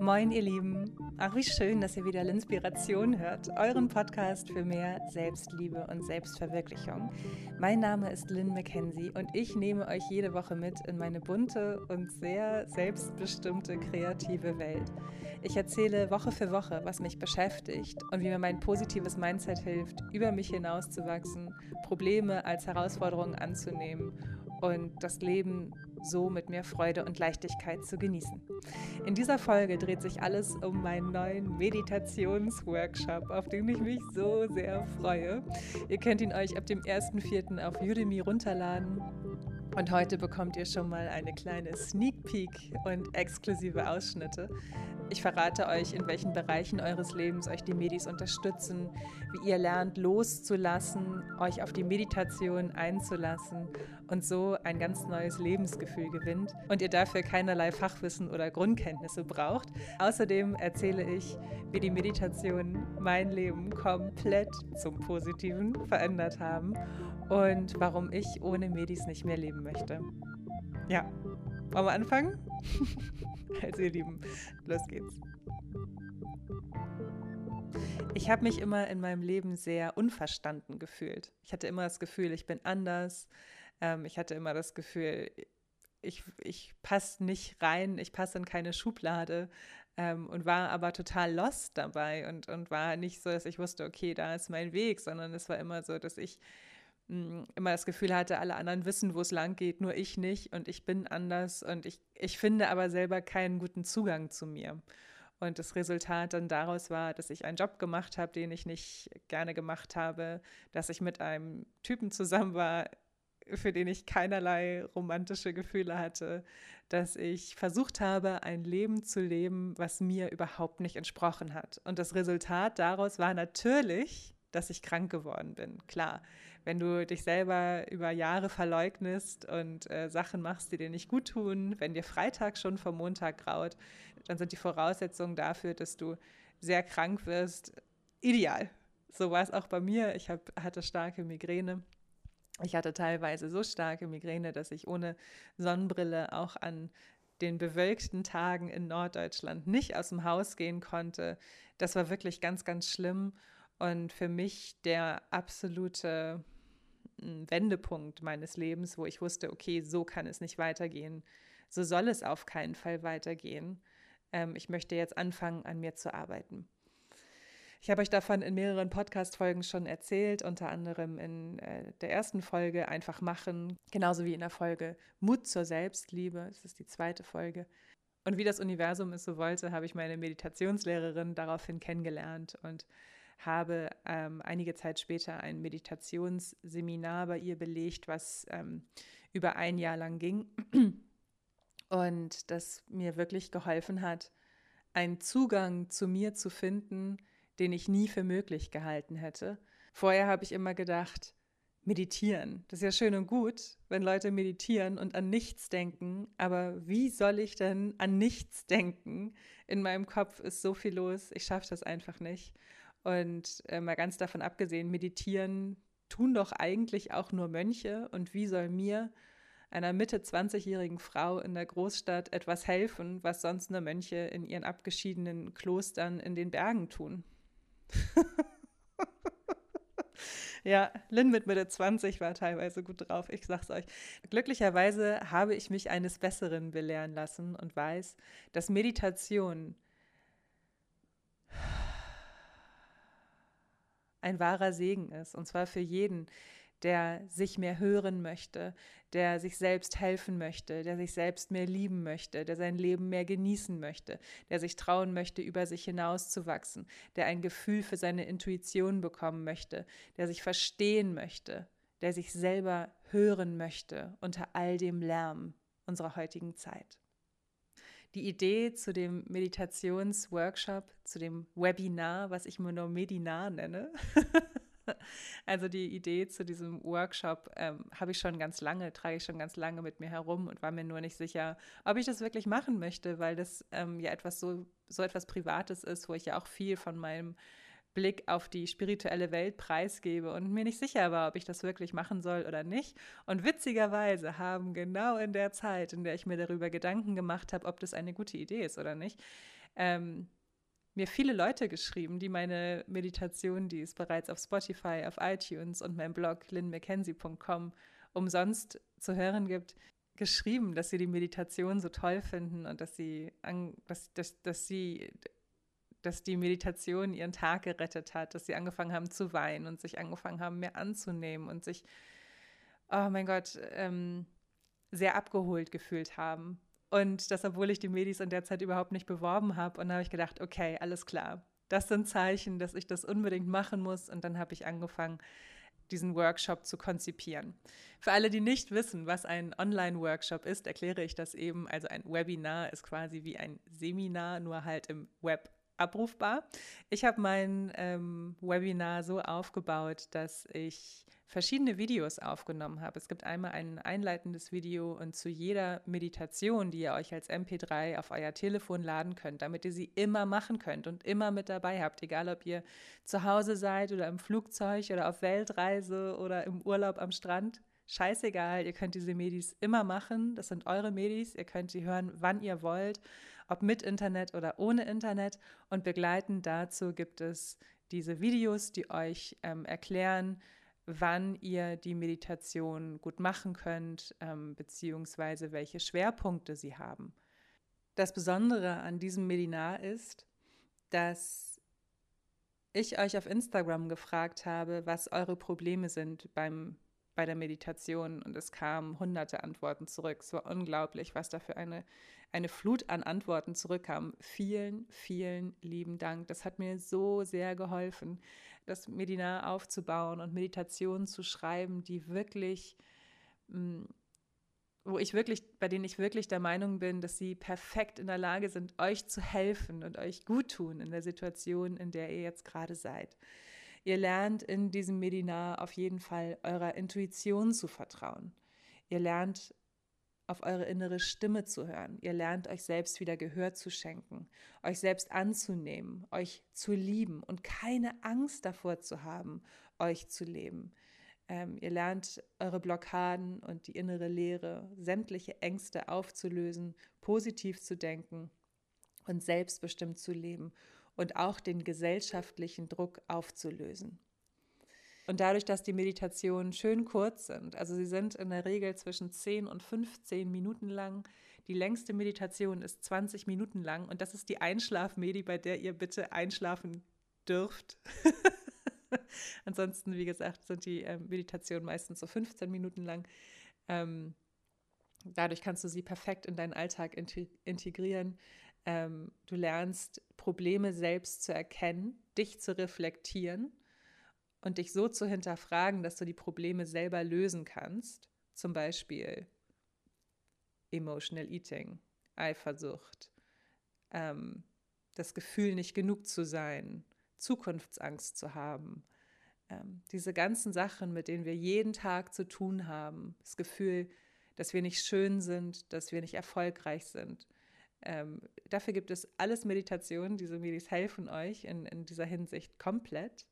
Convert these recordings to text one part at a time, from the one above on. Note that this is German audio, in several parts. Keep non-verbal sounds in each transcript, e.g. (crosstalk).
Moin, ihr Lieben. Ach, wie schön, dass ihr wieder L'Inspiration hört, euren Podcast für mehr Selbstliebe und Selbstverwirklichung. Mein Name ist Lynn McKenzie und ich nehme euch jede Woche mit in meine bunte und sehr selbstbestimmte kreative Welt. Ich erzähle Woche für Woche, was mich beschäftigt und wie mir mein positives Mindset hilft, über mich hinauszuwachsen, Probleme als Herausforderungen anzunehmen und das Leben so mit mehr Freude und Leichtigkeit zu genießen. In dieser Folge dreht sich alles um meinen neuen Meditationsworkshop, auf den ich mich so sehr freue. Ihr könnt ihn euch ab dem 1.4. auf Udemy runterladen. Und heute bekommt ihr schon mal eine kleine Sneak Peek und exklusive Ausschnitte. Ich verrate euch, in welchen Bereichen eures Lebens euch die Medis unterstützen, wie ihr lernt loszulassen, euch auf die Meditation einzulassen und so ein ganz neues Lebensgefühl gewinnt und ihr dafür keinerlei Fachwissen oder Grundkenntnisse braucht. Außerdem erzähle ich, wie die Meditationen mein Leben komplett zum Positiven verändert haben und warum ich ohne Medis nicht mehr leben möchte. Ja, wollen wir anfangen? (laughs) also ihr Lieben, los geht's. Ich habe mich immer in meinem Leben sehr unverstanden gefühlt. Ich hatte immer das Gefühl, ich bin anders. Ähm, ich hatte immer das Gefühl, ich, ich passe nicht rein, ich passe in keine Schublade ähm, und war aber total lost dabei und, und war nicht so, dass ich wusste, okay, da ist mein Weg, sondern es war immer so, dass ich immer das Gefühl hatte, alle anderen wissen, wo es lang geht, nur ich nicht und ich bin anders und ich, ich finde aber selber keinen guten Zugang zu mir. Und das Resultat dann daraus war, dass ich einen Job gemacht habe, den ich nicht gerne gemacht habe, dass ich mit einem Typen zusammen war, für den ich keinerlei romantische Gefühle hatte, dass ich versucht habe, ein Leben zu leben, was mir überhaupt nicht entsprochen hat. Und das Resultat daraus war natürlich, dass ich krank geworden bin. Klar, wenn du dich selber über Jahre verleugnest und äh, Sachen machst, die dir nicht gut tun, wenn dir Freitag schon vom Montag graut, dann sind die Voraussetzungen dafür, dass du sehr krank wirst, ideal. So war es auch bei mir. Ich hab, hatte starke Migräne. Ich hatte teilweise so starke Migräne, dass ich ohne Sonnenbrille auch an den bewölkten Tagen in Norddeutschland nicht aus dem Haus gehen konnte. Das war wirklich ganz, ganz schlimm. Und für mich der absolute hm, Wendepunkt meines Lebens, wo ich wusste, okay, so kann es nicht weitergehen, so soll es auf keinen Fall weitergehen. Ähm, ich möchte jetzt anfangen, an mir zu arbeiten. Ich habe euch davon in mehreren Podcast-Folgen schon erzählt, unter anderem in äh, der ersten Folge Einfach machen, genauso wie in der Folge Mut zur Selbstliebe, das ist die zweite Folge. Und wie das Universum es so wollte, habe ich meine Meditationslehrerin daraufhin kennengelernt und habe ähm, einige Zeit später ein Meditationsseminar bei ihr belegt, was ähm, über ein Jahr lang ging und das mir wirklich geholfen hat, einen Zugang zu mir zu finden, den ich nie für möglich gehalten hätte. Vorher habe ich immer gedacht, meditieren. Das ist ja schön und gut, wenn Leute meditieren und an nichts denken, aber wie soll ich denn an nichts denken? In meinem Kopf ist so viel los, ich schaffe das einfach nicht. Und äh, mal ganz davon abgesehen, meditieren tun doch eigentlich auch nur Mönche. Und wie soll mir, einer Mitte 20-jährigen Frau in der Großstadt, etwas helfen, was sonst nur Mönche in ihren abgeschiedenen Klostern in den Bergen tun? (laughs) Ja, Lynn mit Mitte 20 war teilweise gut drauf, ich sag's euch. Glücklicherweise habe ich mich eines Besseren belehren lassen und weiß, dass Meditation ein wahrer Segen ist. Und zwar für jeden, der sich mehr hören möchte, der sich selbst helfen möchte, der sich selbst mehr lieben möchte, der sein Leben mehr genießen möchte, der sich trauen möchte, über sich hinauszuwachsen, der ein Gefühl für seine Intuition bekommen möchte, der sich verstehen möchte, der sich selber hören möchte unter all dem Lärm unserer heutigen Zeit die Idee zu dem Meditationsworkshop, zu dem Webinar, was ich immer nur Medinar nenne. (laughs) also die Idee zu diesem Workshop ähm, habe ich schon ganz lange, trage ich schon ganz lange mit mir herum und war mir nur nicht sicher, ob ich das wirklich machen möchte, weil das ähm, ja etwas so, so etwas Privates ist, wo ich ja auch viel von meinem Blick auf die spirituelle Welt preisgebe und mir nicht sicher war, ob ich das wirklich machen soll oder nicht. Und witzigerweise haben genau in der Zeit, in der ich mir darüber Gedanken gemacht habe, ob das eine gute Idee ist oder nicht, ähm, mir viele Leute geschrieben, die meine Meditation, die es bereits auf Spotify, auf iTunes und meinem Blog linmckenzie.com umsonst zu hören gibt, geschrieben, dass sie die Meditation so toll finden und dass sie, dass, dass, dass sie dass die Meditation ihren Tag gerettet hat, dass sie angefangen haben zu weinen und sich angefangen haben, mehr anzunehmen und sich, oh mein Gott, ähm, sehr abgeholt gefühlt haben. Und das, obwohl ich die Medis in der Zeit überhaupt nicht beworben habe. Und da habe ich gedacht, okay, alles klar. Das sind Zeichen, dass ich das unbedingt machen muss. Und dann habe ich angefangen, diesen Workshop zu konzipieren. Für alle, die nicht wissen, was ein Online-Workshop ist, erkläre ich das eben. Also ein Webinar ist quasi wie ein Seminar, nur halt im Web abrufbar. Ich habe mein ähm, Webinar so aufgebaut, dass ich verschiedene Videos aufgenommen habe. Es gibt einmal ein einleitendes Video und zu jeder Meditation, die ihr euch als MP3 auf euer Telefon laden könnt, damit ihr sie immer machen könnt und immer mit dabei habt, egal ob ihr zu Hause seid oder im Flugzeug oder auf Weltreise oder im Urlaub am Strand. Scheißegal, ihr könnt diese Medis immer machen. Das sind eure Medis. Ihr könnt sie hören, wann ihr wollt ob mit Internet oder ohne Internet. Und begleitend dazu gibt es diese Videos, die euch ähm, erklären, wann ihr die Meditation gut machen könnt, ähm, beziehungsweise welche Schwerpunkte sie haben. Das Besondere an diesem Medinar ist, dass ich euch auf Instagram gefragt habe, was eure Probleme sind beim, bei der Meditation und es kamen hunderte Antworten zurück. Es war unglaublich, was da für eine eine Flut an Antworten zurückkam. Vielen, vielen lieben Dank. Das hat mir so sehr geholfen, das Medina aufzubauen und Meditationen zu schreiben, die wirklich, mm, wo ich wirklich, bei denen ich wirklich der Meinung bin, dass sie perfekt in der Lage sind, euch zu helfen und euch gut tun in der Situation, in der ihr jetzt gerade seid. Ihr lernt in diesem Medinar auf jeden Fall eurer Intuition zu vertrauen. Ihr lernt auf eure innere Stimme zu hören. Ihr lernt euch selbst wieder Gehör zu schenken, euch selbst anzunehmen, euch zu lieben und keine Angst davor zu haben, euch zu leben. Ähm, ihr lernt eure Blockaden und die innere Leere, sämtliche Ängste aufzulösen, positiv zu denken und selbstbestimmt zu leben und auch den gesellschaftlichen Druck aufzulösen. Und dadurch, dass die Meditationen schön kurz sind, also sie sind in der Regel zwischen 10 und 15 Minuten lang. Die längste Meditation ist 20 Minuten lang und das ist die Einschlafmedi, bei der ihr bitte einschlafen dürft. (laughs) Ansonsten, wie gesagt, sind die äh, Meditationen meistens so 15 Minuten lang. Ähm, dadurch kannst du sie perfekt in deinen Alltag integrieren. Ähm, du lernst Probleme selbst zu erkennen, dich zu reflektieren und dich so zu hinterfragen, dass du die Probleme selber lösen kannst, zum Beispiel Emotional Eating, Eifersucht, ähm, das Gefühl, nicht genug zu sein, Zukunftsangst zu haben, ähm, diese ganzen Sachen, mit denen wir jeden Tag zu tun haben, das Gefühl, dass wir nicht schön sind, dass wir nicht erfolgreich sind. Ähm, dafür gibt es alles Meditationen. Diese Medis helfen euch in, in dieser Hinsicht komplett.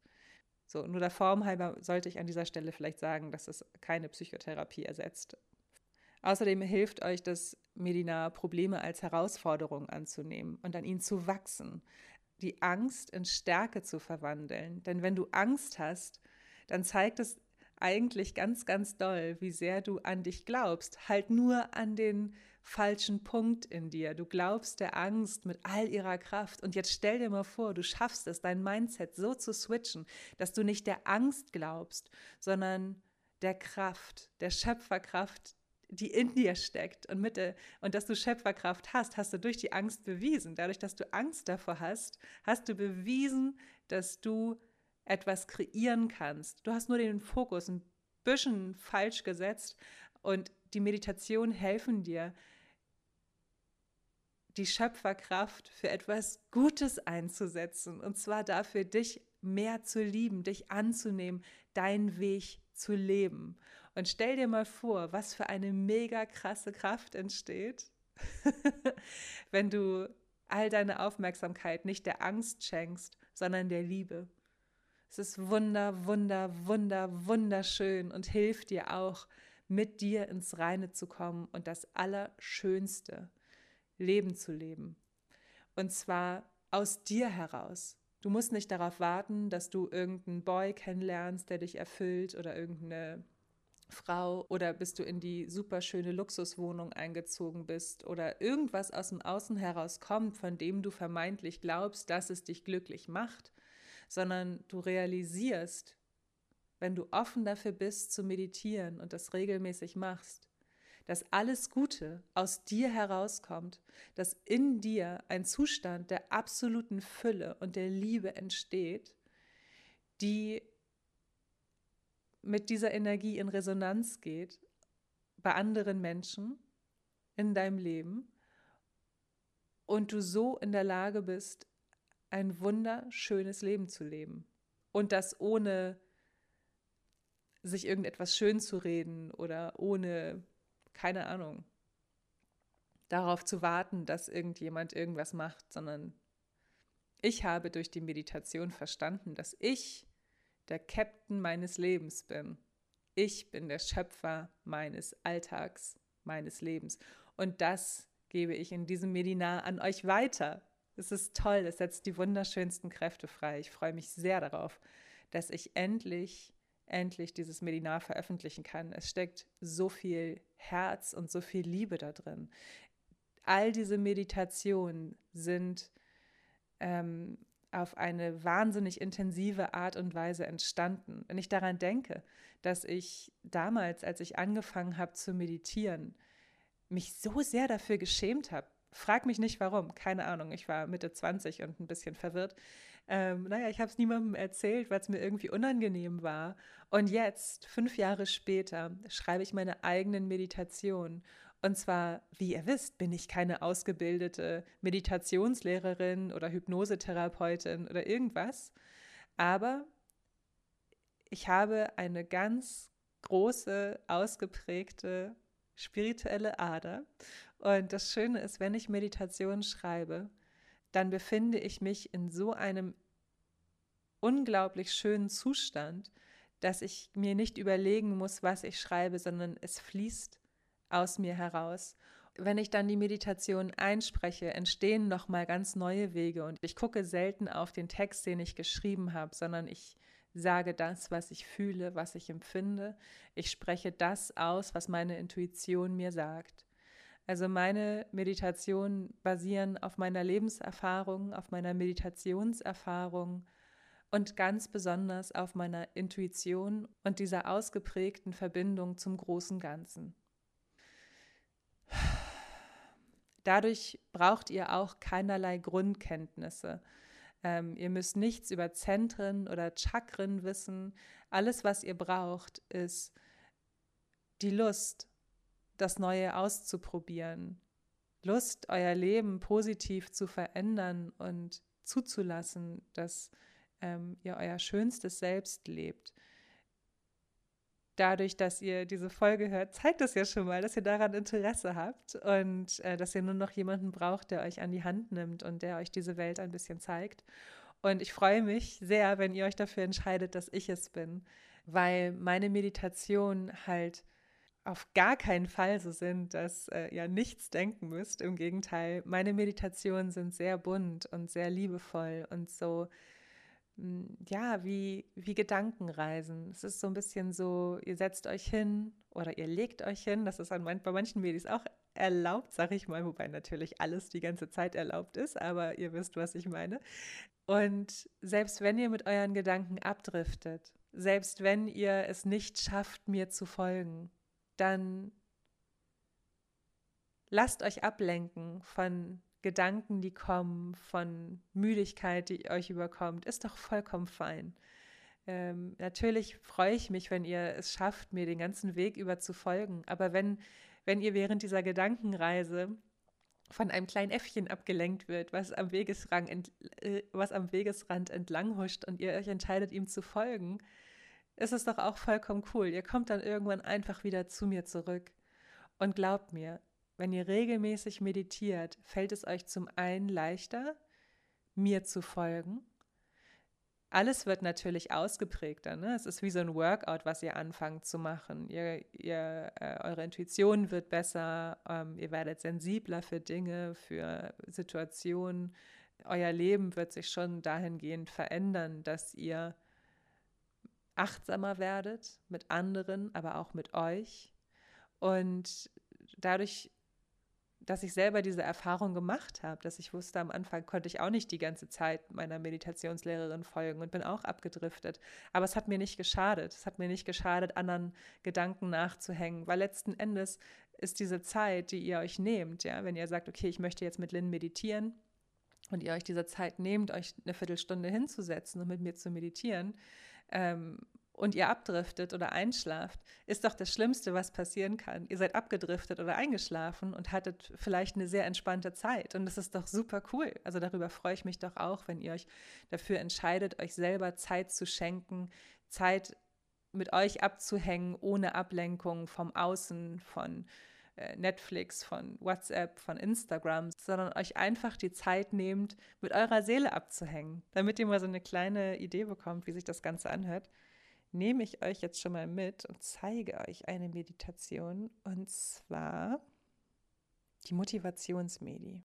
So, nur der Form halber sollte ich an dieser Stelle vielleicht sagen, dass es keine Psychotherapie ersetzt. Außerdem hilft euch das Medina, Probleme als Herausforderung anzunehmen und an ihnen zu wachsen, die Angst in Stärke zu verwandeln. Denn wenn du Angst hast, dann zeigt es eigentlich ganz, ganz doll, wie sehr du an dich glaubst. Halt nur an den falschen Punkt in dir. Du glaubst der Angst mit all ihrer Kraft. Und jetzt stell dir mal vor, du schaffst es, dein Mindset so zu switchen, dass du nicht der Angst glaubst, sondern der Kraft, der Schöpferkraft, die in dir steckt und, mit der, und dass du Schöpferkraft hast, hast du durch die Angst bewiesen. Dadurch, dass du Angst davor hast, hast du bewiesen, dass du etwas kreieren kannst. Du hast nur den Fokus ein bisschen falsch gesetzt und die Meditation helfen dir, die Schöpferkraft für etwas Gutes einzusetzen. Und zwar dafür, dich mehr zu lieben, dich anzunehmen, deinen Weg zu leben. Und stell dir mal vor, was für eine mega krasse Kraft entsteht, (laughs) wenn du all deine Aufmerksamkeit nicht der Angst schenkst, sondern der Liebe. Es ist wunder, wunder, wunder, wunderschön und hilft dir auch, mit dir ins Reine zu kommen und das Allerschönste Leben zu leben. Und zwar aus dir heraus. Du musst nicht darauf warten, dass du irgendeinen Boy kennenlernst, der dich erfüllt oder irgendeine Frau oder bis du in die superschöne Luxuswohnung eingezogen bist oder irgendwas aus dem Außen heraus kommt, von dem du vermeintlich glaubst, dass es dich glücklich macht, sondern du realisierst, wenn du offen dafür bist zu meditieren und das regelmäßig machst, dass alles Gute aus dir herauskommt, dass in dir ein Zustand der absoluten Fülle und der Liebe entsteht, die mit dieser Energie in Resonanz geht bei anderen Menschen in deinem Leben und du so in der Lage bist, ein wunderschönes Leben zu leben. Und das ohne sich irgendetwas schön zu reden oder ohne, keine Ahnung, darauf zu warten, dass irgendjemand irgendwas macht, sondern ich habe durch die Meditation verstanden, dass ich der Captain meines Lebens bin. Ich bin der Schöpfer meines Alltags, meines Lebens. Und das gebe ich in diesem Medinar an euch weiter. Es ist toll, es setzt die wunderschönsten Kräfte frei. Ich freue mich sehr darauf, dass ich endlich, endlich dieses Medinar veröffentlichen kann. Es steckt so viel Herz und so viel Liebe da drin. All diese Meditationen sind ähm, auf eine wahnsinnig intensive Art und Weise entstanden. Wenn ich daran denke, dass ich damals, als ich angefangen habe zu meditieren, mich so sehr dafür geschämt habe. Frag mich nicht warum, keine Ahnung. Ich war Mitte 20 und ein bisschen verwirrt. Ähm, naja, ich habe es niemandem erzählt, weil es mir irgendwie unangenehm war. Und jetzt, fünf Jahre später, schreibe ich meine eigenen Meditationen und zwar, wie ihr wisst, bin ich keine ausgebildete Meditationslehrerin oder Hypnosetherapeutin oder irgendwas. Aber ich habe eine ganz große, ausgeprägte spirituelle Ader. Und das Schöne ist, wenn ich Meditation schreibe, dann befinde ich mich in so einem unglaublich schönen Zustand, dass ich mir nicht überlegen muss, was ich schreibe, sondern es fließt aus mir heraus. Wenn ich dann die Meditation einspreche, entstehen nochmal ganz neue Wege und ich gucke selten auf den Text, den ich geschrieben habe, sondern ich sage das, was ich fühle, was ich empfinde. Ich spreche das aus, was meine Intuition mir sagt. Also meine Meditationen basieren auf meiner Lebenserfahrung, auf meiner Meditationserfahrung und ganz besonders auf meiner Intuition und dieser ausgeprägten Verbindung zum großen Ganzen. Dadurch braucht ihr auch keinerlei Grundkenntnisse. Ähm, ihr müsst nichts über Zentren oder Chakren wissen. Alles, was ihr braucht, ist die Lust, das Neue auszuprobieren. Lust, euer Leben positiv zu verändern und zuzulassen, dass ähm, ihr euer schönstes Selbst lebt dadurch, dass ihr diese Folge hört, zeigt das ja schon mal, dass ihr daran Interesse habt und äh, dass ihr nur noch jemanden braucht, der euch an die Hand nimmt und der euch diese Welt ein bisschen zeigt. Und ich freue mich sehr, wenn ihr euch dafür entscheidet, dass ich es bin, weil meine Meditationen halt auf gar keinen Fall so sind, dass äh, ihr nichts denken müsst. Im Gegenteil, meine Meditationen sind sehr bunt und sehr liebevoll und so hm, ja, wie, wie Gedankenreisen. Es ist so ein bisschen so, ihr setzt euch hin oder ihr legt euch hin. Das ist an, bei manchen Medis auch erlaubt, sag ich mal, wobei natürlich alles die ganze Zeit erlaubt ist, aber ihr wisst, was ich meine. Und selbst wenn ihr mit euren Gedanken abdriftet, selbst wenn ihr es nicht schafft, mir zu folgen, dann lasst euch ablenken von Gedanken, die kommen, von Müdigkeit, die euch überkommt, ist doch vollkommen fein. Ähm, natürlich freue ich mich, wenn ihr es schafft, mir den ganzen Weg über zu folgen. Aber wenn, wenn ihr während dieser Gedankenreise von einem kleinen Äffchen abgelenkt wird, was am, Wegesrang ent, äh, was am Wegesrand entlang huscht und ihr euch entscheidet, ihm zu folgen, ist es doch auch vollkommen cool. Ihr kommt dann irgendwann einfach wieder zu mir zurück. Und glaubt mir, wenn ihr regelmäßig meditiert, fällt es euch zum einen leichter, mir zu folgen, alles wird natürlich ausgeprägter. Ne? Es ist wie so ein Workout, was ihr anfangt zu machen. Ihr, ihr, äh, eure Intuition wird besser, ähm, ihr werdet sensibler für Dinge, für Situationen. Euer Leben wird sich schon dahingehend verändern, dass ihr achtsamer werdet mit anderen, aber auch mit euch. Und dadurch dass ich selber diese Erfahrung gemacht habe, dass ich wusste, am Anfang konnte ich auch nicht die ganze Zeit meiner Meditationslehrerin folgen und bin auch abgedriftet. Aber es hat mir nicht geschadet. Es hat mir nicht geschadet, anderen Gedanken nachzuhängen, weil letzten Endes ist diese Zeit, die ihr euch nehmt, ja, wenn ihr sagt, okay, ich möchte jetzt mit Lynn meditieren und ihr euch diese Zeit nehmt, euch eine Viertelstunde hinzusetzen und mit mir zu meditieren, ähm, und ihr abdriftet oder einschlaft, ist doch das Schlimmste, was passieren kann. Ihr seid abgedriftet oder eingeschlafen und hattet vielleicht eine sehr entspannte Zeit. Und das ist doch super cool. Also darüber freue ich mich doch auch, wenn ihr euch dafür entscheidet, euch selber Zeit zu schenken, Zeit mit euch abzuhängen, ohne Ablenkung vom Außen, von Netflix, von WhatsApp, von Instagram, sondern euch einfach die Zeit nehmt, mit eurer Seele abzuhängen, damit ihr mal so eine kleine Idee bekommt, wie sich das Ganze anhört nehme ich euch jetzt schon mal mit und zeige euch eine Meditation und zwar die Motivationsmedi.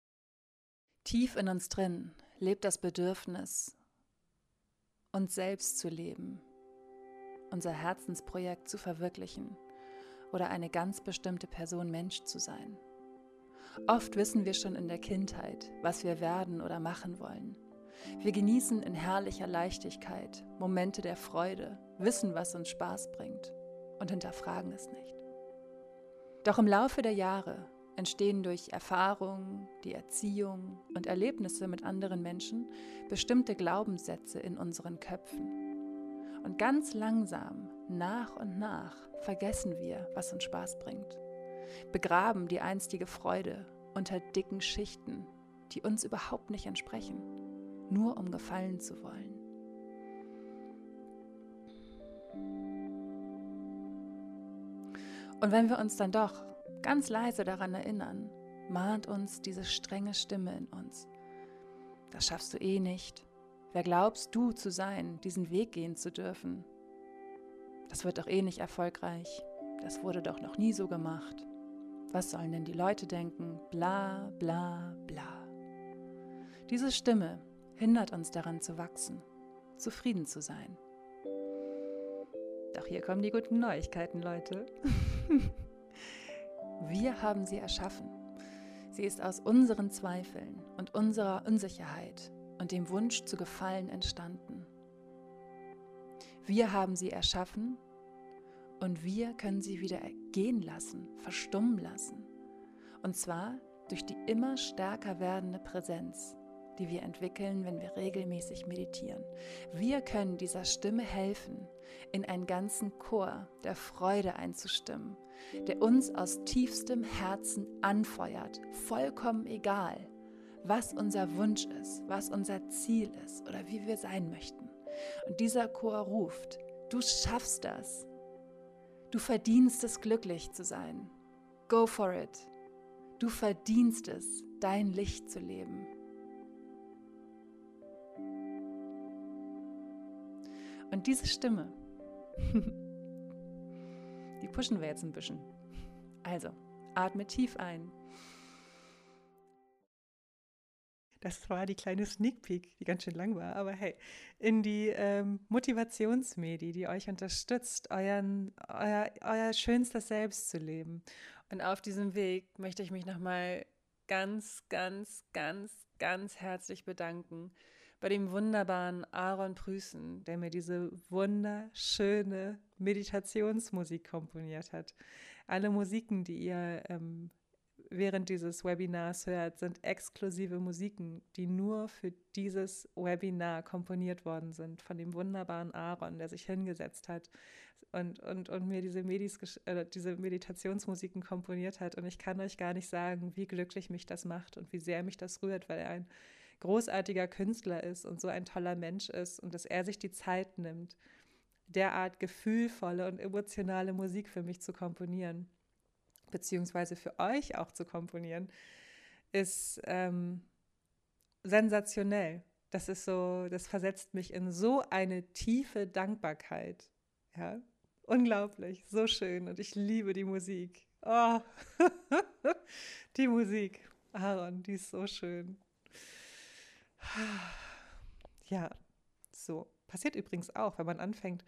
Tief in uns drin lebt das Bedürfnis, uns selbst zu leben, unser Herzensprojekt zu verwirklichen oder eine ganz bestimmte Person Mensch zu sein. Oft wissen wir schon in der Kindheit, was wir werden oder machen wollen. Wir genießen in herrlicher Leichtigkeit Momente der Freude, wissen, was uns Spaß bringt und hinterfragen es nicht. Doch im Laufe der Jahre entstehen durch Erfahrung, die Erziehung und Erlebnisse mit anderen Menschen bestimmte Glaubenssätze in unseren Köpfen. Und ganz langsam, nach und nach, vergessen wir, was uns Spaß bringt, begraben die einstige Freude unter dicken Schichten, die uns überhaupt nicht entsprechen nur um gefallen zu wollen. Und wenn wir uns dann doch ganz leise daran erinnern, mahnt uns diese strenge Stimme in uns. Das schaffst du eh nicht. Wer glaubst du zu sein, diesen Weg gehen zu dürfen? Das wird doch eh nicht erfolgreich. Das wurde doch noch nie so gemacht. Was sollen denn die Leute denken? Bla, bla, bla. Diese Stimme, hindert uns daran zu wachsen, zufrieden zu sein. Doch hier kommen die guten Neuigkeiten, Leute. (laughs) Wir haben sie erschaffen. Sie ist aus unseren Zweifeln und unserer Unsicherheit und dem Wunsch zu gefallen entstanden. Wir haben sie erschaffen und wir können sie wieder gehen lassen, verstummen lassen. Und zwar durch die immer stärker werdende Präsenz die wir entwickeln, wenn wir regelmäßig meditieren. Wir können dieser Stimme helfen, in einen ganzen Chor der Freude einzustimmen, der uns aus tiefstem Herzen anfeuert, vollkommen egal, was unser Wunsch ist, was unser Ziel ist oder wie wir sein möchten. Und dieser Chor ruft, du schaffst das. Du verdienst es, glücklich zu sein. Go for it. Du verdienst es, dein Licht zu leben. Und diese Stimme, (laughs) die pushen wir jetzt ein bisschen. Also, atme tief ein. Das war die kleine Sneak Peek, die ganz schön lang war, aber hey, in die ähm, Motivationsmedi, die euch unterstützt, euren, euer, euer schönstes Selbst zu leben. Und auf diesem Weg möchte ich mich nochmal ganz, ganz, ganz, ganz herzlich bedanken bei dem wunderbaren Aaron Prüßen, der mir diese wunderschöne Meditationsmusik komponiert hat. Alle Musiken, die ihr ähm, während dieses Webinars hört, sind exklusive Musiken, die nur für dieses Webinar komponiert worden sind von dem wunderbaren Aaron, der sich hingesetzt hat und, und, und mir diese, Medis, äh, diese Meditationsmusiken komponiert hat. Und ich kann euch gar nicht sagen, wie glücklich mich das macht und wie sehr mich das rührt, weil er ein großartiger Künstler ist und so ein toller Mensch ist und dass er sich die Zeit nimmt, derart gefühlvolle und emotionale Musik für mich zu komponieren, beziehungsweise für euch auch zu komponieren, ist ähm, sensationell. das ist so, das versetzt mich in so eine tiefe Dankbarkeit. Ja, unglaublich, so schön und ich liebe die Musik. Oh, (laughs) die Musik, Aaron, die ist so schön. Ja, so. Passiert übrigens auch, wenn man anfängt,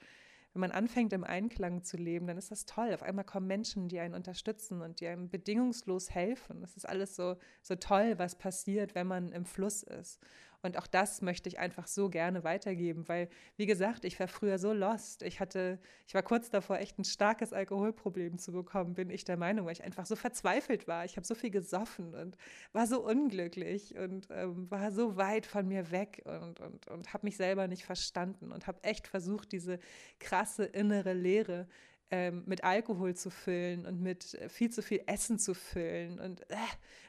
wenn man anfängt, im Einklang zu leben, dann ist das toll. Auf einmal kommen Menschen, die einen unterstützen und die einem bedingungslos helfen. Das ist alles so, so toll, was passiert, wenn man im Fluss ist. Und auch das möchte ich einfach so gerne weitergeben, weil, wie gesagt, ich war früher so lost. Ich hatte, ich war kurz davor, echt ein starkes Alkoholproblem zu bekommen, bin ich der Meinung, weil ich einfach so verzweifelt war. Ich habe so viel gesoffen und war so unglücklich und ähm, war so weit von mir weg und, und, und habe mich selber nicht verstanden und habe echt versucht, diese krasse innere Leere ähm, mit Alkohol zu füllen und mit äh, viel zu viel Essen zu füllen und äh,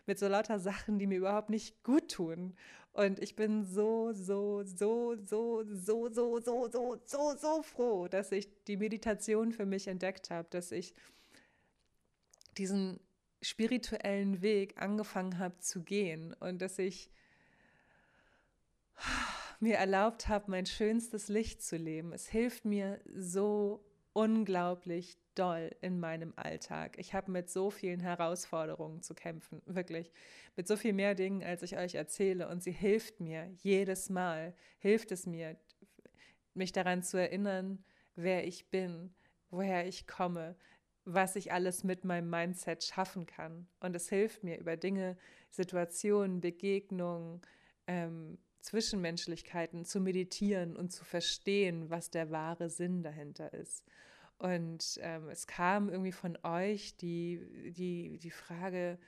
mit so lauter Sachen, die mir überhaupt nicht gut tun. Und ich bin so, so, so, so, so, so, so, so, so, so froh, dass ich die Meditation für mich entdeckt habe, dass ich diesen spirituellen Weg angefangen habe zu gehen und dass ich mir erlaubt habe, mein schönstes Licht zu leben. Es hilft mir so unglaublich doll in meinem Alltag. Ich habe mit so vielen Herausforderungen zu kämpfen, wirklich mit so viel mehr Dingen, als ich euch erzähle. Und sie hilft mir jedes Mal, hilft es mir, mich daran zu erinnern, wer ich bin, woher ich komme, was ich alles mit meinem Mindset schaffen kann. Und es hilft mir über Dinge, Situationen, Begegnungen, ähm, Zwischenmenschlichkeiten zu meditieren und zu verstehen, was der wahre Sinn dahinter ist. Und ähm, es kam irgendwie von euch die, die, die Frage,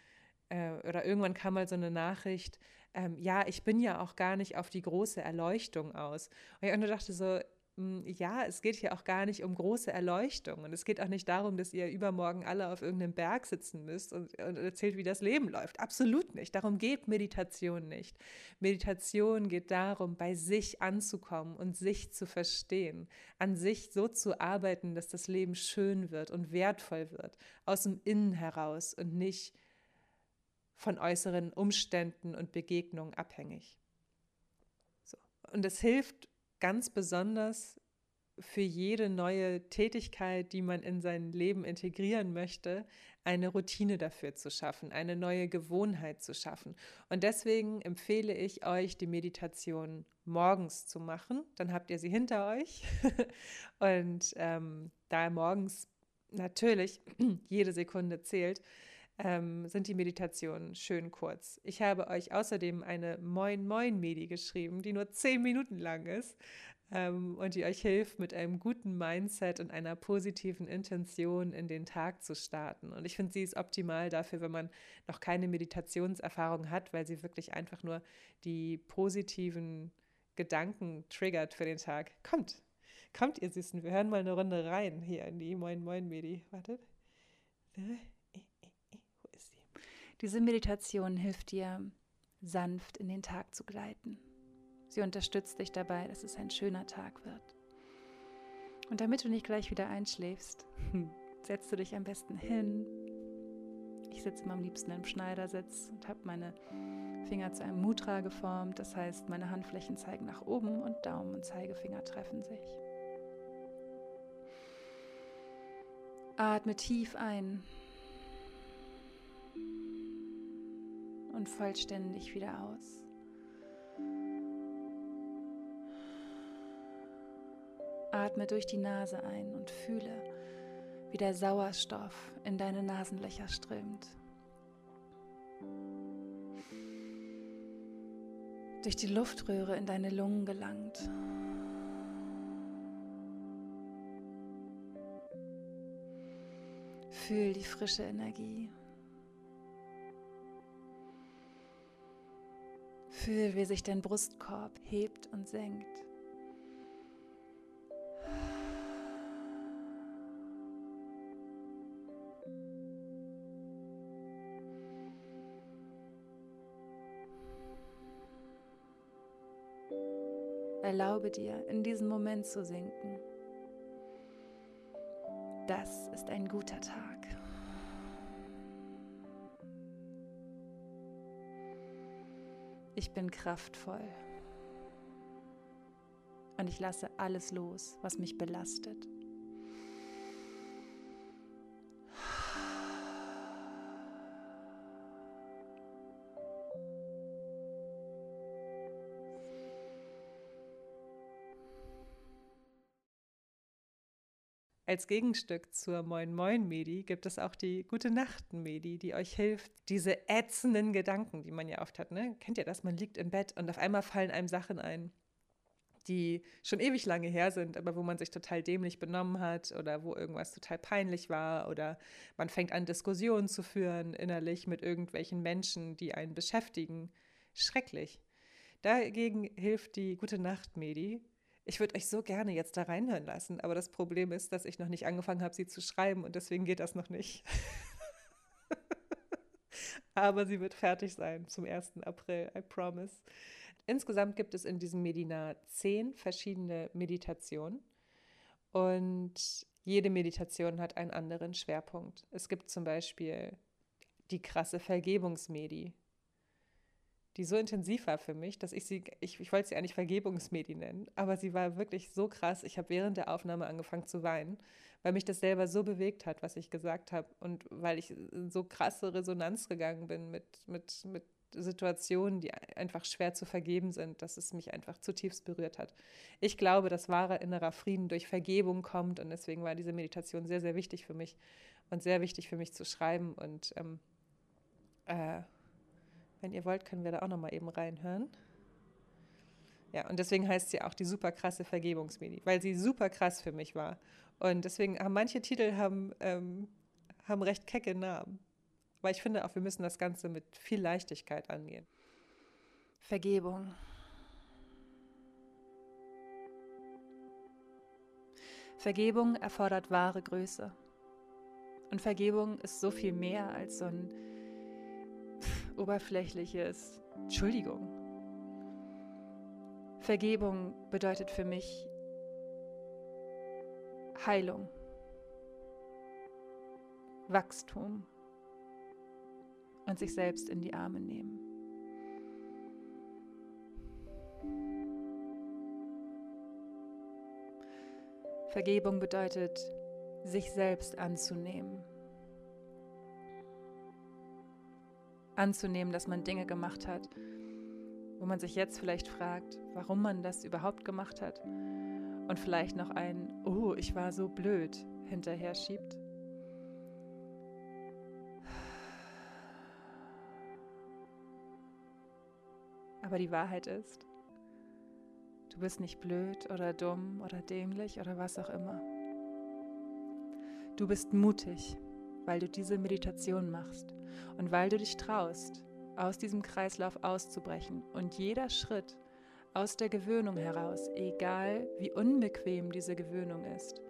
äh, oder irgendwann kam mal so eine Nachricht, ähm, ja, ich bin ja auch gar nicht auf die große Erleuchtung aus. Und ich dachte so, ja, es geht hier auch gar nicht um große Erleuchtung und es geht auch nicht darum, dass ihr übermorgen alle auf irgendeinem Berg sitzen müsst und, und, erzählt, wie das Leben läuft. Absolut nicht. Darum geht Meditation nicht. Meditation geht darum, bei sich anzukommen und sich zu verstehen, an sich so zu arbeiten, dass das Leben schön wird und wertvoll wird, aus dem Innen heraus und nicht von äußeren Umständen und Begegnungen abhängig. So. Und es hilft ganz besonders für jede neue Tätigkeit, die man in sein Leben integrieren möchte, eine Routine dafür zu schaffen, eine neue Gewohnheit zu schaffen. Und deswegen empfehle ich euch, die Meditation morgens zu machen. Dann habt ihr sie hinter euch. (laughs) Und ähm, da morgens natürlich jede Sekunde zählt, ähm, sind die Meditationen schön kurz. Ich habe euch außerdem eine Moin Moin Medi geschrieben, die nur zehn Minuten lang ist ähm, und die euch hilft, mit einem guten Mindset und einer positiven Intention in den Tag zu starten. Und ich finde, sie ist optimal dafür, wenn man noch keine Meditationserfahrung hat, weil sie wirklich einfach nur die positiven Gedanken triggert für den Tag. Kommt, kommt ihr Süßen, wir hören mal eine Runde rein hier in die Moin Moin Medi. Wartet. Diese Meditation hilft dir, sanft in den Tag zu gleiten. Sie unterstützt dich dabei, dass es ein schöner Tag wird. Und damit du nicht gleich wieder einschläfst, (laughs) setzt du dich am besten hin. Ich sitze immer am liebsten im Schneidersitz und habe meine Finger zu einem Mudra geformt. Das heißt, meine Handflächen zeigen nach oben und Daumen und Zeigefinger treffen sich. Atme tief ein und vollständig wieder aus. Atme durch die Nase ein und fühle, wie der Sauerstoff in deine Nasenlöcher strömt. Durch die Luftröhre in deine Lungen gelangt. Fühl die frische Energie. Fühl, wie sich dein Brustkorb hebt und senkt. Erlaube dir, in diesen Moment zu sinken. Das ist ein guter Tag. Ich bin kraftvoll. Und ich lasse alles los, was mich belastet. Als Gegenstück zur Moin Moin Medi gibt es auch die Gute Nacht Medi, die euch hilft, diese ätzenden Gedanken, die man ja oft hat, ne? Kennt ihr das? Man liegt im Bett und auf einmal fallen einem Sachen ein, die schon ewig lange her sind, aber wo man sich total dämlich benommen hat oder wo irgendwas total peinlich war oder man fängt an, Diskussionen zu führen innerlich mit irgendwelchen Menschen, die einen beschäftigen. Schrecklich. Dagegen hilft die Gute Nacht Medi, ich würde euch so gerne jetzt da reinhören lassen, aber das Problem ist, dass ich noch nicht angefangen habe, sie zu schreiben und deswegen geht das noch nicht. (laughs) aber sie wird fertig sein zum 1. April, I promise. Insgesamt gibt es in diesem Medina zehn verschiedene Meditationen und jede Meditation hat einen anderen Schwerpunkt. Es gibt zum Beispiel die krasse Vergebungsmedi, die so intensiv war für mich, dass ich sie, ich, ich wollte sie eigentlich Vergebungsmedi nennen, aber sie war wirklich so krass. Ich habe während der Aufnahme angefangen zu weinen, weil mich das selber so bewegt hat, was ich gesagt habe und weil ich in so krasse Resonanz gegangen bin mit, mit, mit Situationen, die einfach schwer zu vergeben sind, dass es mich einfach zutiefst berührt hat. Ich glaube, dass wahrer innerer Frieden durch Vergebung kommt und deswegen war diese Meditation sehr, sehr wichtig für mich und sehr wichtig für mich zu schreiben und ähm, äh, wenn ihr wollt, können wir da auch noch mal eben reinhören. Ja, und deswegen heißt sie auch die super krasse Vergebungsmedi, weil sie super krass für mich war. Und deswegen haben manche Titel haben, ähm, haben recht kecke Namen. Aber ich finde auch, wir müssen das Ganze mit viel Leichtigkeit angehen. Vergebung. Vergebung erfordert wahre Größe. Und Vergebung ist so viel mehr als so ein oberflächliches Entschuldigung. Vergebung bedeutet für mich Heilung, Wachstum und sich selbst in die Arme nehmen. Vergebung bedeutet, sich selbst anzunehmen. Anzunehmen, dass man Dinge gemacht hat, wo man sich jetzt vielleicht fragt, warum man das überhaupt gemacht hat und vielleicht noch ein, oh, ich war so blöd hinterher schiebt. Aber die Wahrheit ist, du bist nicht blöd oder dumm oder dämlich oder was auch immer. Du bist mutig, weil du diese Meditation machst und weil du dich traust, aus diesem Kreislauf auszubrechen und jeder Schritt aus der Gewöhnung heraus, egal wie unbequem diese Gewöhnung ist,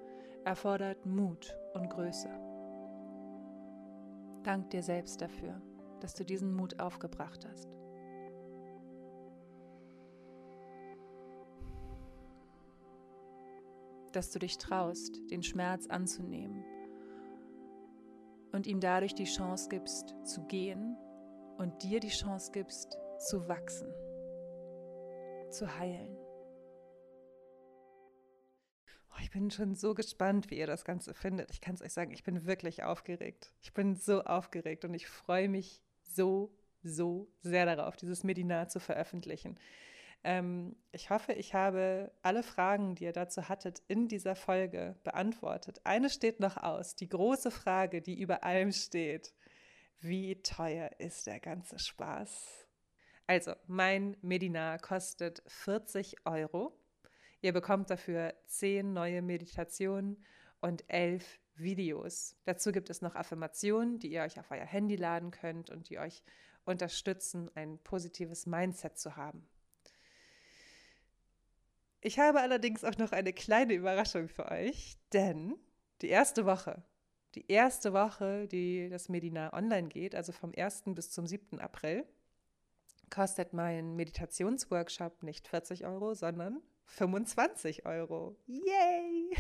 erfordert Mut und Größe. Dank dir selbst dafür, dass du diesen Mut aufgebracht hast. Dass du dich traust, den Schmerz anzunehmen und ihm dadurch die Chance gibst zu gehen und dir die Chance gibst zu wachsen, zu heilen. Oh, ich bin schon so gespannt, wie ihr das Ganze findet. Ich kann es euch sagen, ich bin wirklich aufgeregt. Ich bin so aufgeregt und ich freue mich so, so sehr darauf, dieses Medinar zu veröffentlichen. Ähm, ich hoffe, ich habe alle Fragen, die ihr dazu hattet, in dieser Folge beantwortet. Eine steht noch aus, die große Frage, die über allem steht. Wie teuer ist der ganze Spaß? Also, mein Medinar kostet 40 Euro. Ihr bekommt dafür 10 neue Meditationen und 11 Videos. Dazu gibt es noch Affirmationen, die ihr euch auf euer Handy laden könnt und die euch unterstützen, ein positives Mindset zu haben. Ich habe allerdings auch noch eine kleine Überraschung für euch, denn die erste Woche, die erste Woche, die das Medinar online geht, also vom 1. bis zum 7. April, kostet mein Meditationsworkshop nicht 40 Euro, sondern 25 Euro. Yay!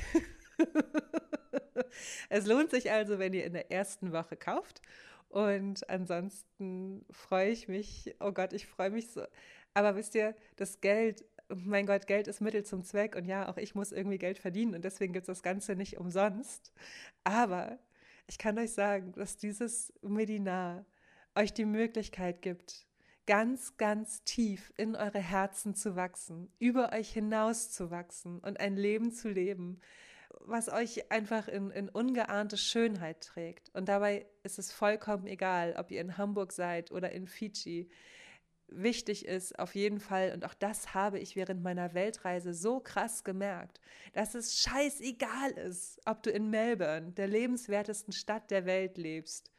(laughs) es lohnt sich also, wenn ihr in der ersten Woche kauft. Und ansonsten freue ich mich, oh Gott, ich freue mich so. Aber wisst ihr, das Geld mein Gott, Geld ist Mittel zum Zweck und ja, auch ich muss irgendwie Geld verdienen und deswegen gibt es das Ganze nicht umsonst. Aber ich kann euch sagen, dass dieses Medinar euch die Möglichkeit gibt, ganz, ganz tief in eure Herzen zu wachsen, über euch hinaus zu wachsen und ein Leben zu leben, was euch einfach in, in ungeahnte Schönheit trägt. Und dabei ist es vollkommen egal, ob ihr in Hamburg seid oder in Fiji. Wichtig ist auf jeden Fall, und auch das habe ich während meiner Weltreise so krass gemerkt, dass es scheißegal ist, ob du in Melbourne, der lebenswertesten Stadt der Welt, lebst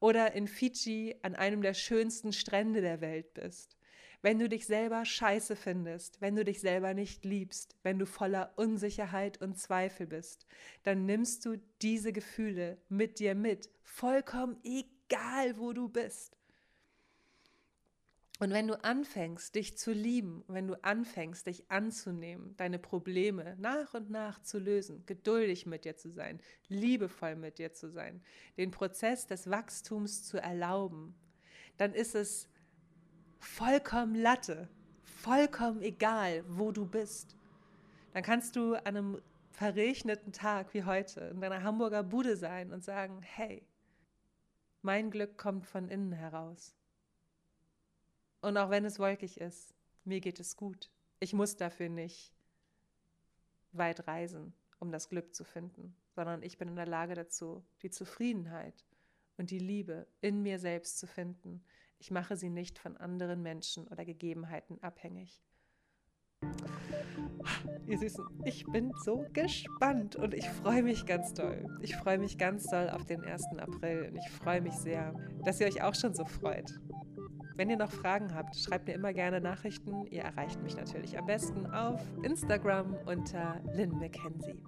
oder in Fiji an einem der schönsten Strände der Welt bist. Wenn du dich selber scheiße findest, wenn du dich selber nicht liebst, wenn du voller Unsicherheit und Zweifel bist, dann nimmst du diese Gefühle mit dir mit, vollkommen egal, wo du bist. Und wenn du anfängst, dich zu lieben, wenn du anfängst, dich anzunehmen, deine Probleme nach und nach zu lösen, geduldig mit dir zu sein, liebevoll mit dir zu sein, den Prozess des Wachstums zu erlauben, dann ist es vollkommen Latte, vollkommen egal, wo du bist. Dann kannst du an einem verregneten Tag wie heute in deiner Hamburger Bude sein und sagen, hey, mein Glück kommt von innen heraus. Und auch wenn es wolkig ist, mir geht es gut. Ich muss dafür nicht weit reisen, um das Glück zu finden, sondern ich bin in der Lage dazu, die Zufriedenheit und die Liebe in mir selbst zu finden. Ich mache sie nicht von anderen Menschen oder Gegebenheiten abhängig. Ihr Süßen, ich bin so gespannt und ich freue mich ganz doll. Ich freue mich ganz doll auf den 1. April und ich freue mich sehr, dass ihr euch auch schon so freut. Wenn ihr noch Fragen habt, schreibt mir immer gerne Nachrichten. Ihr erreicht mich natürlich am besten auf Instagram unter Lynn McKenzie.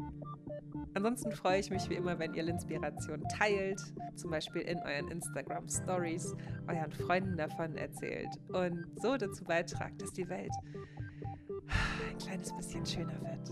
Ansonsten freue ich mich wie immer, wenn ihr Linspiration teilt, zum Beispiel in euren Instagram Stories, euren Freunden davon erzählt und so dazu beitragt, dass die Welt ein kleines bisschen schöner wird.